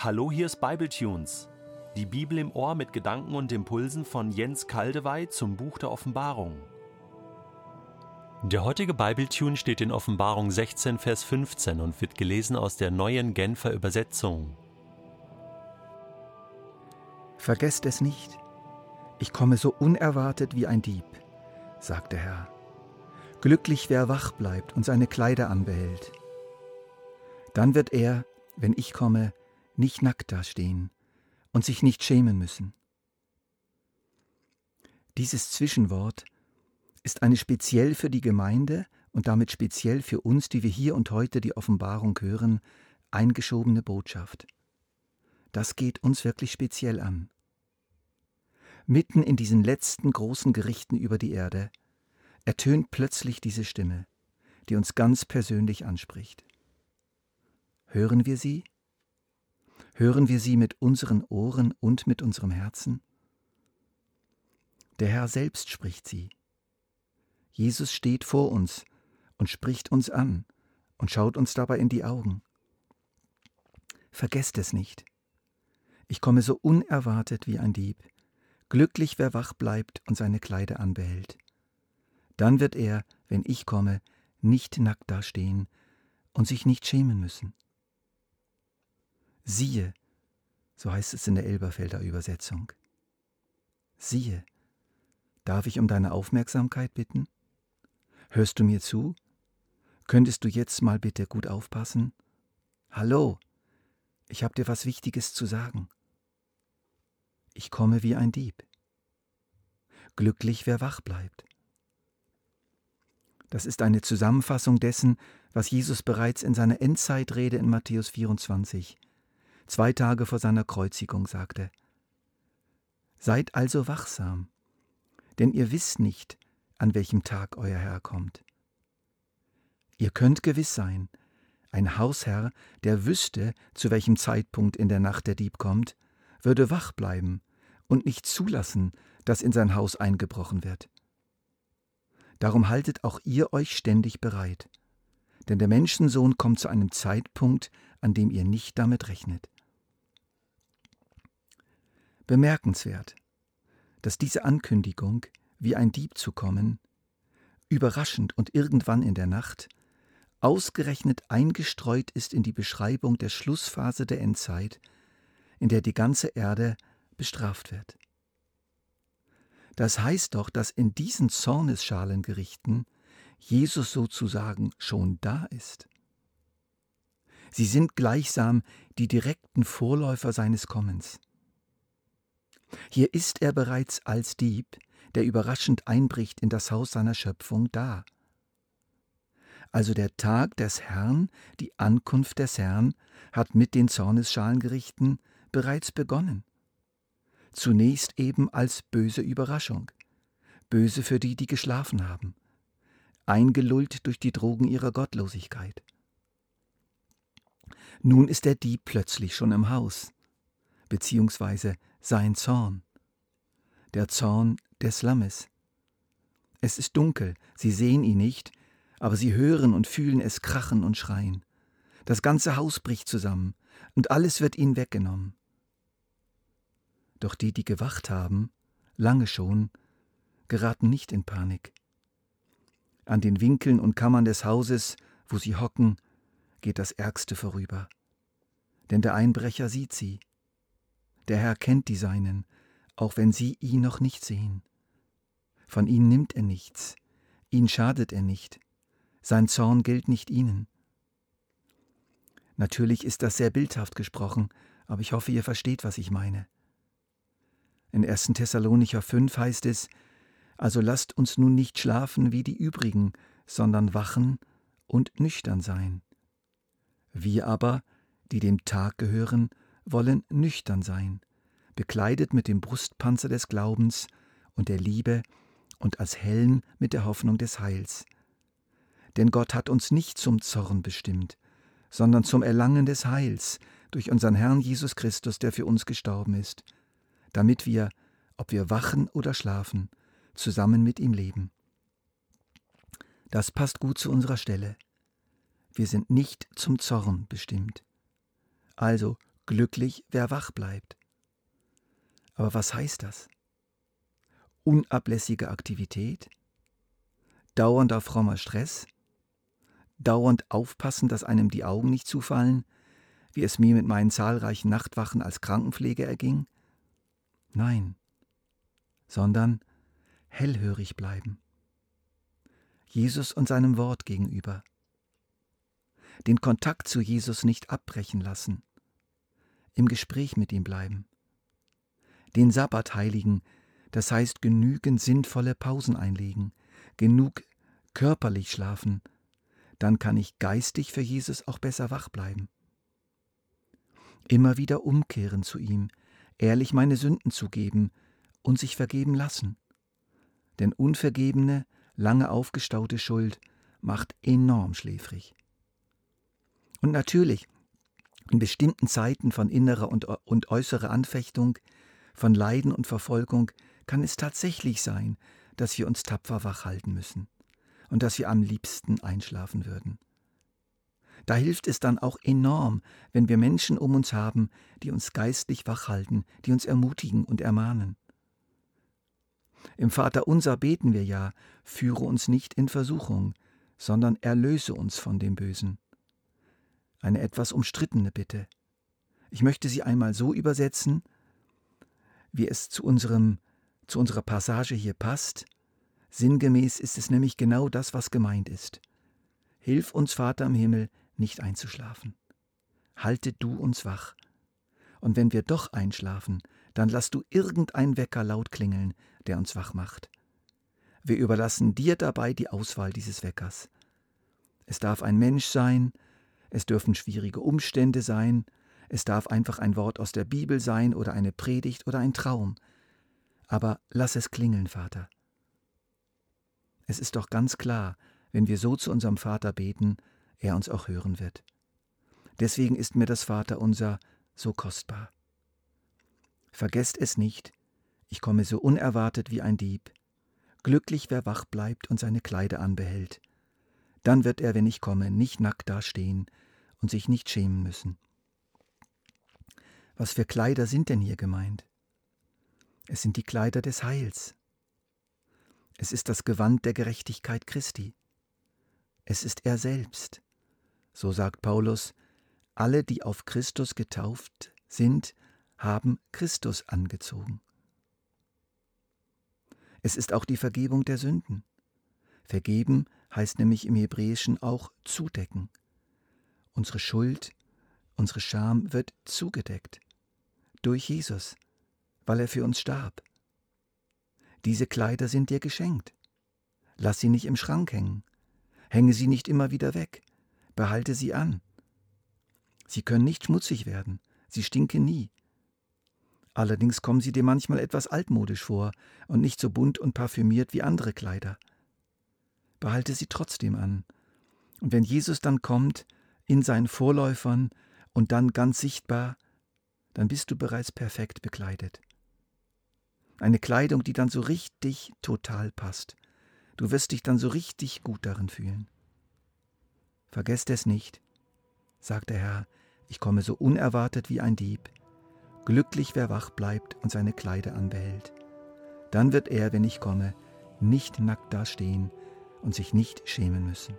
Hallo, hier ist Bibletunes. Die Bibel im Ohr mit Gedanken und Impulsen von Jens Kaldewey zum Buch der Offenbarung. Der heutige Bibletune steht in Offenbarung 16, Vers 15 und wird gelesen aus der neuen Genfer Übersetzung. Vergesst es nicht, ich komme so unerwartet wie ein Dieb, sagt der Herr. Glücklich wer wach bleibt und seine Kleider anbehält. Dann wird er, wenn ich komme, nicht nackt dastehen und sich nicht schämen müssen. Dieses Zwischenwort ist eine speziell für die Gemeinde und damit speziell für uns, die wir hier und heute die Offenbarung hören, eingeschobene Botschaft. Das geht uns wirklich speziell an. Mitten in diesen letzten großen Gerichten über die Erde ertönt plötzlich diese Stimme, die uns ganz persönlich anspricht. Hören wir sie? Hören wir sie mit unseren Ohren und mit unserem Herzen? Der Herr selbst spricht sie. Jesus steht vor uns und spricht uns an und schaut uns dabei in die Augen. Vergesst es nicht. Ich komme so unerwartet wie ein Dieb. Glücklich wer wach bleibt und seine Kleider anbehält. Dann wird er, wenn ich komme, nicht nackt dastehen und sich nicht schämen müssen. Siehe, so heißt es in der Elberfelder Übersetzung. Siehe, darf ich um deine Aufmerksamkeit bitten? Hörst du mir zu? Könntest du jetzt mal bitte gut aufpassen? Hallo, ich habe dir was Wichtiges zu sagen. Ich komme wie ein Dieb. Glücklich, wer wach bleibt. Das ist eine Zusammenfassung dessen, was Jesus bereits in seiner Endzeitrede in Matthäus 24 zwei Tage vor seiner Kreuzigung sagte. Seid also wachsam, denn ihr wisst nicht, an welchem Tag euer Herr kommt. Ihr könnt gewiss sein, ein Hausherr, der wüsste, zu welchem Zeitpunkt in der Nacht der Dieb kommt, würde wach bleiben und nicht zulassen, dass in sein Haus eingebrochen wird. Darum haltet auch ihr euch ständig bereit, denn der Menschensohn kommt zu einem Zeitpunkt, an dem ihr nicht damit rechnet. Bemerkenswert, dass diese Ankündigung, wie ein Dieb zu kommen, überraschend und irgendwann in der Nacht, ausgerechnet eingestreut ist in die Beschreibung der Schlussphase der Endzeit, in der die ganze Erde bestraft wird. Das heißt doch, dass in diesen Zornesschalengerichten Jesus sozusagen schon da ist. Sie sind gleichsam die direkten Vorläufer seines Kommens. Hier ist er bereits als Dieb, der überraschend einbricht in das Haus seiner Schöpfung, da. Also der Tag des Herrn, die Ankunft des Herrn, hat mit den Zornesschalengerichten bereits begonnen. Zunächst eben als böse Überraschung, böse für die, die geschlafen haben, eingelullt durch die Drogen ihrer Gottlosigkeit. Nun ist der Dieb plötzlich schon im Haus, beziehungsweise sein Zorn, der Zorn des Lammes. Es ist dunkel, sie sehen ihn nicht, aber sie hören und fühlen es krachen und schreien. Das ganze Haus bricht zusammen, und alles wird ihnen weggenommen. Doch die, die gewacht haben, lange schon, geraten nicht in Panik. An den Winkeln und Kammern des Hauses, wo sie hocken, geht das Ärgste vorüber. Denn der Einbrecher sieht sie, der Herr kennt die Seinen, auch wenn sie ihn noch nicht sehen. Von ihnen nimmt er nichts, ihnen schadet er nicht, sein Zorn gilt nicht ihnen. Natürlich ist das sehr bildhaft gesprochen, aber ich hoffe, ihr versteht, was ich meine. In 1. Thessalonicher 5 heißt es, also lasst uns nun nicht schlafen wie die übrigen, sondern wachen und nüchtern sein. Wir aber, die dem Tag gehören, wollen nüchtern sein, bekleidet mit dem Brustpanzer des Glaubens und der Liebe und als Helm mit der Hoffnung des Heils. Denn Gott hat uns nicht zum Zorn bestimmt, sondern zum Erlangen des Heils durch unseren Herrn Jesus Christus, der für uns gestorben ist, damit wir, ob wir wachen oder schlafen, zusammen mit ihm leben. Das passt gut zu unserer Stelle. Wir sind nicht zum Zorn bestimmt. Also Glücklich, wer wach bleibt. Aber was heißt das? Unablässige Aktivität? Dauernder frommer Stress? Dauernd aufpassen, dass einem die Augen nicht zufallen, wie es mir mit meinen zahlreichen Nachtwachen als Krankenpflege erging? Nein, sondern hellhörig bleiben. Jesus und seinem Wort gegenüber. Den Kontakt zu Jesus nicht abbrechen lassen. Im Gespräch mit ihm bleiben. Den Sabbat heiligen, das heißt genügend sinnvolle Pausen einlegen, genug körperlich schlafen, dann kann ich geistig für Jesus auch besser wach bleiben. Immer wieder umkehren zu ihm, ehrlich meine Sünden zugeben und sich vergeben lassen. Denn unvergebene, lange aufgestaute Schuld macht enorm schläfrig. Und natürlich, in bestimmten Zeiten von innerer und, und äußerer Anfechtung, von Leiden und Verfolgung, kann es tatsächlich sein, dass wir uns tapfer wach halten müssen und dass wir am liebsten einschlafen würden. Da hilft es dann auch enorm, wenn wir Menschen um uns haben, die uns geistlich wach halten, die uns ermutigen und ermahnen. Im Vater unser beten wir ja, führe uns nicht in Versuchung, sondern erlöse uns von dem Bösen. Eine etwas umstrittene Bitte. Ich möchte sie einmal so übersetzen, wie es zu, unserem, zu unserer Passage hier passt. Sinngemäß ist es nämlich genau das, was gemeint ist. Hilf uns, Vater im Himmel, nicht einzuschlafen. Halte du uns wach. Und wenn wir doch einschlafen, dann lass du irgendein Wecker laut klingeln, der uns wach macht. Wir überlassen dir dabei die Auswahl dieses Weckers. Es darf ein Mensch sein, es dürfen schwierige Umstände sein, es darf einfach ein Wort aus der Bibel sein oder eine Predigt oder ein Traum. Aber lass es klingeln, Vater. Es ist doch ganz klar, wenn wir so zu unserem Vater beten, er uns auch hören wird. Deswegen ist mir das Vaterunser so kostbar. Vergesst es nicht, ich komme so unerwartet wie ein Dieb. Glücklich, wer wach bleibt und seine Kleider anbehält. Dann wird er, wenn ich komme, nicht nackt dastehen und sich nicht schämen müssen. Was für Kleider sind denn hier gemeint? Es sind die Kleider des Heils. Es ist das Gewand der Gerechtigkeit Christi. Es ist er selbst. So sagt Paulus, alle, die auf Christus getauft sind, haben Christus angezogen. Es ist auch die Vergebung der Sünden. Vergeben heißt nämlich im Hebräischen auch zudecken. Unsere Schuld, unsere Scham wird zugedeckt durch Jesus, weil er für uns starb. Diese Kleider sind dir geschenkt. Lass sie nicht im Schrank hängen. Hänge sie nicht immer wieder weg. Behalte sie an. Sie können nicht schmutzig werden. Sie stinken nie. Allerdings kommen sie dir manchmal etwas altmodisch vor und nicht so bunt und parfümiert wie andere Kleider. Behalte sie trotzdem an. Und wenn Jesus dann kommt, in seinen Vorläufern und dann ganz sichtbar, dann bist du bereits perfekt bekleidet. Eine Kleidung, die dann so richtig total passt. Du wirst dich dann so richtig gut darin fühlen. Vergesst es nicht, sagt der Herr, ich komme so unerwartet wie ein Dieb. Glücklich wer wach bleibt und seine Kleider anbehält. Dann wird er, wenn ich komme, nicht nackt dastehen und sich nicht schämen müssen.